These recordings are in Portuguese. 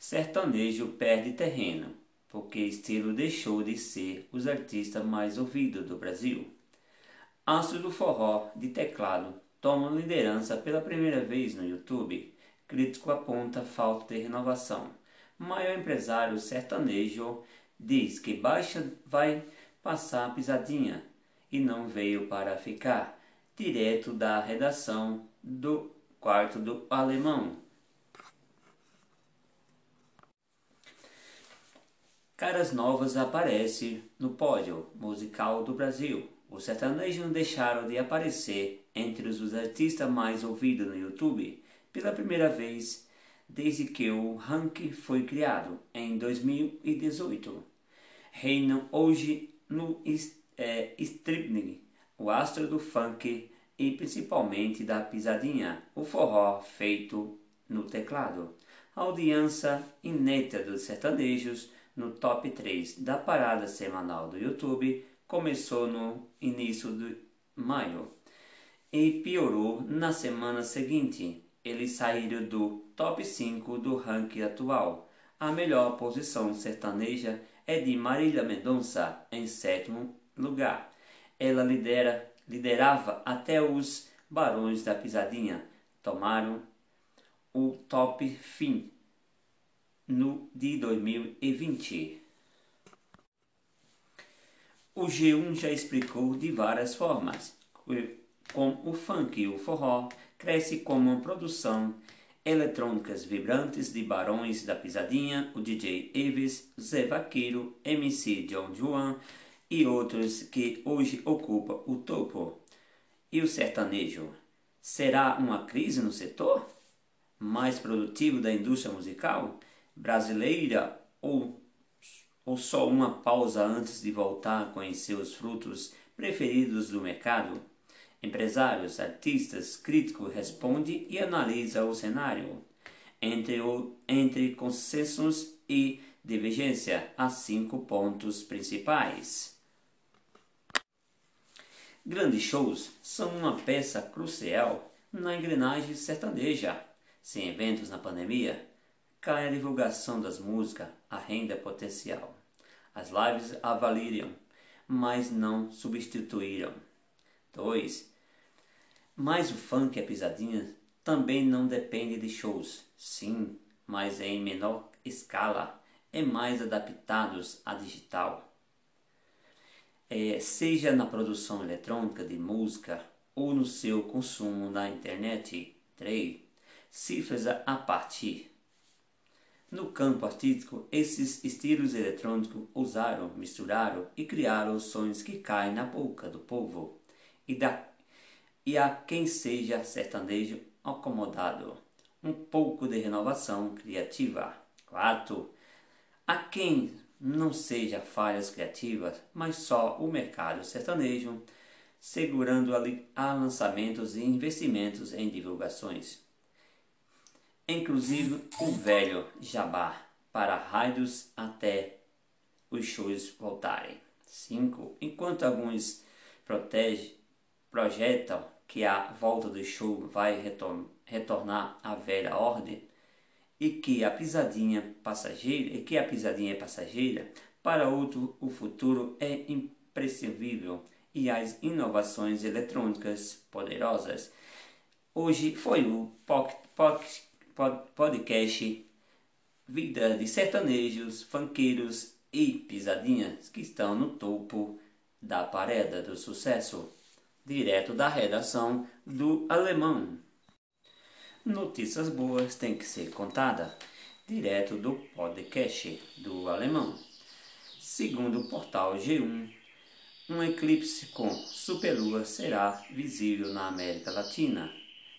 sertanejo perde terreno, porque estilo deixou de ser os artistas mais ouvidos do Brasil. Astro do forró de teclado toma liderança pela primeira vez no YouTube. Crítico aponta falta de renovação. Maior empresário sertanejo diz que Baixa vai passar pisadinha e não veio para ficar. Direto da redação do quarto do alemão. Caras novas aparecem no pódio musical do Brasil. Os sertanejos não deixaram de aparecer entre os artistas mais ouvidos no YouTube pela primeira vez desde que o ranking foi criado em 2018. Reinam hoje no é, streaming o astro do funk e principalmente da pisadinha, o forró feito no teclado. A audiência inédita dos sertanejos no top 3 da parada semanal do YouTube começou no início de maio e piorou na semana seguinte. Eles saíram do top 5 do ranking atual. A melhor posição sertaneja é de Marília Mendonça, em sétimo lugar. Ela lidera, liderava até os Barões da Pisadinha. Tomaram o top fim no de 2020. O G1 já explicou de várias formas como o funk e o forró cresce como uma produção eletrônicas vibrantes de Barões da Pisadinha, o DJ Eves, Zé Vaqueiro, MC John Juan e outros que hoje ocupam o topo. E o sertanejo? Será uma crise no setor? Mais produtivo da indústria musical? Brasileira ou, ou só uma pausa antes de voltar a conhecer os frutos preferidos do mercado? Empresários, artistas, críticos responde e analisa o cenário. Entre, o, entre consensos e divergência, há cinco pontos principais. Grandes shows são uma peça crucial na engrenagem sertaneja. Sem eventos na pandemia, cai a divulgação das músicas, a renda potencial. As lives avaliam, mas não substituíram. 2. Mas o funk e a pisadinha também não depende de shows. Sim, mas é em menor escala, é mais adaptados à digital. É, seja na produção eletrônica de música ou no seu consumo na internet. 3. Cifras a partir no campo artístico, esses estilos eletrônicos usaram, misturaram e criaram sons que caem na boca do povo e, da, e a quem seja sertanejo acomodado. Um pouco de renovação criativa. 4. A quem não seja falhas criativas, mas só o mercado sertanejo, segurando a lançamentos e investimentos em divulgações inclusive o velho jabá, para raios até os shows voltarem. 5. Enquanto alguns protege, projetam que a volta do show vai retor retornar à velha ordem e que a pisadinha passageira e que a pisadinha é passageira, para outro o futuro é imprescindível e as inovações eletrônicas poderosas. Hoje foi o Pocket podcast Vida de sertanejos, funkeiros e pisadinhas que estão no topo da parede do sucesso, direto da redação do Alemão. Notícias boas têm que ser contada, direto do podcast do Alemão. Segundo o portal G1, um eclipse com superlua será visível na América Latina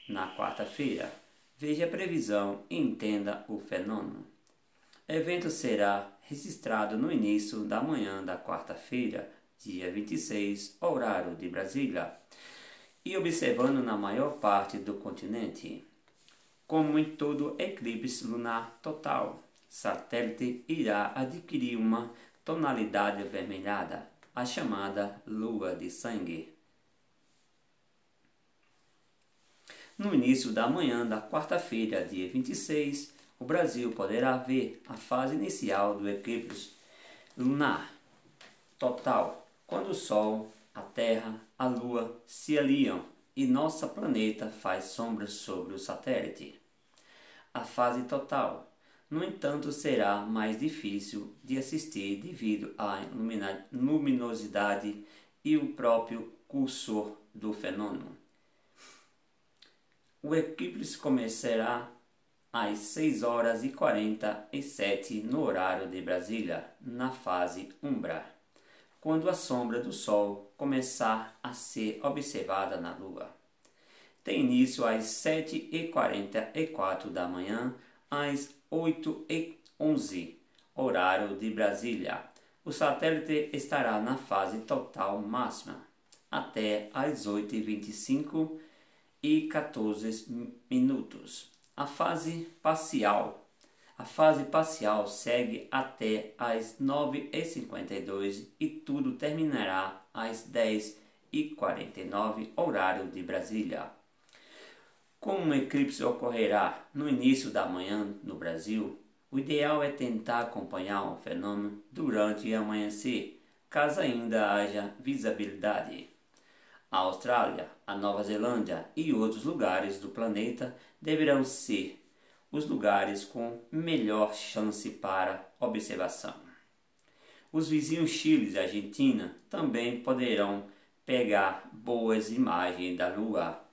na quarta-feira, Veja a previsão e entenda o fenômeno. O evento será registrado no início da manhã da quarta-feira, dia 26, horário de Brasília, e observando na maior parte do continente. Como em todo eclipse lunar total, satélite irá adquirir uma tonalidade avermelhada, a chamada lua de sangue. No início da manhã da quarta-feira, dia 26, o Brasil poderá ver a fase inicial do eclipse lunar total, quando o Sol, a Terra, a Lua se aliam e nosso planeta faz sombra sobre o satélite. A fase total, no entanto, será mais difícil de assistir devido à luminosidade e o próprio cursor do fenômeno. O eclipse começará às 6 horas e 47 no horário de Brasília, na fase umbra, quando a sombra do Sol começar a ser observada na Lua. Tem início às 7h44 da manhã, às 8h11, horário de Brasília. O satélite estará na fase total máxima até às 8h25 e 14 minutos. A fase parcial. A fase parcial segue até às 9h52 e tudo terminará às 10h49, horário de Brasília. Como o eclipse ocorrerá no início da manhã no Brasil, o ideal é tentar acompanhar o fenômeno durante o amanhecer, caso ainda haja visibilidade. A Austrália, a Nova Zelândia e outros lugares do planeta deverão ser os lugares com melhor chance para observação. Os vizinhos Chile e Argentina também poderão pegar boas imagens da Lua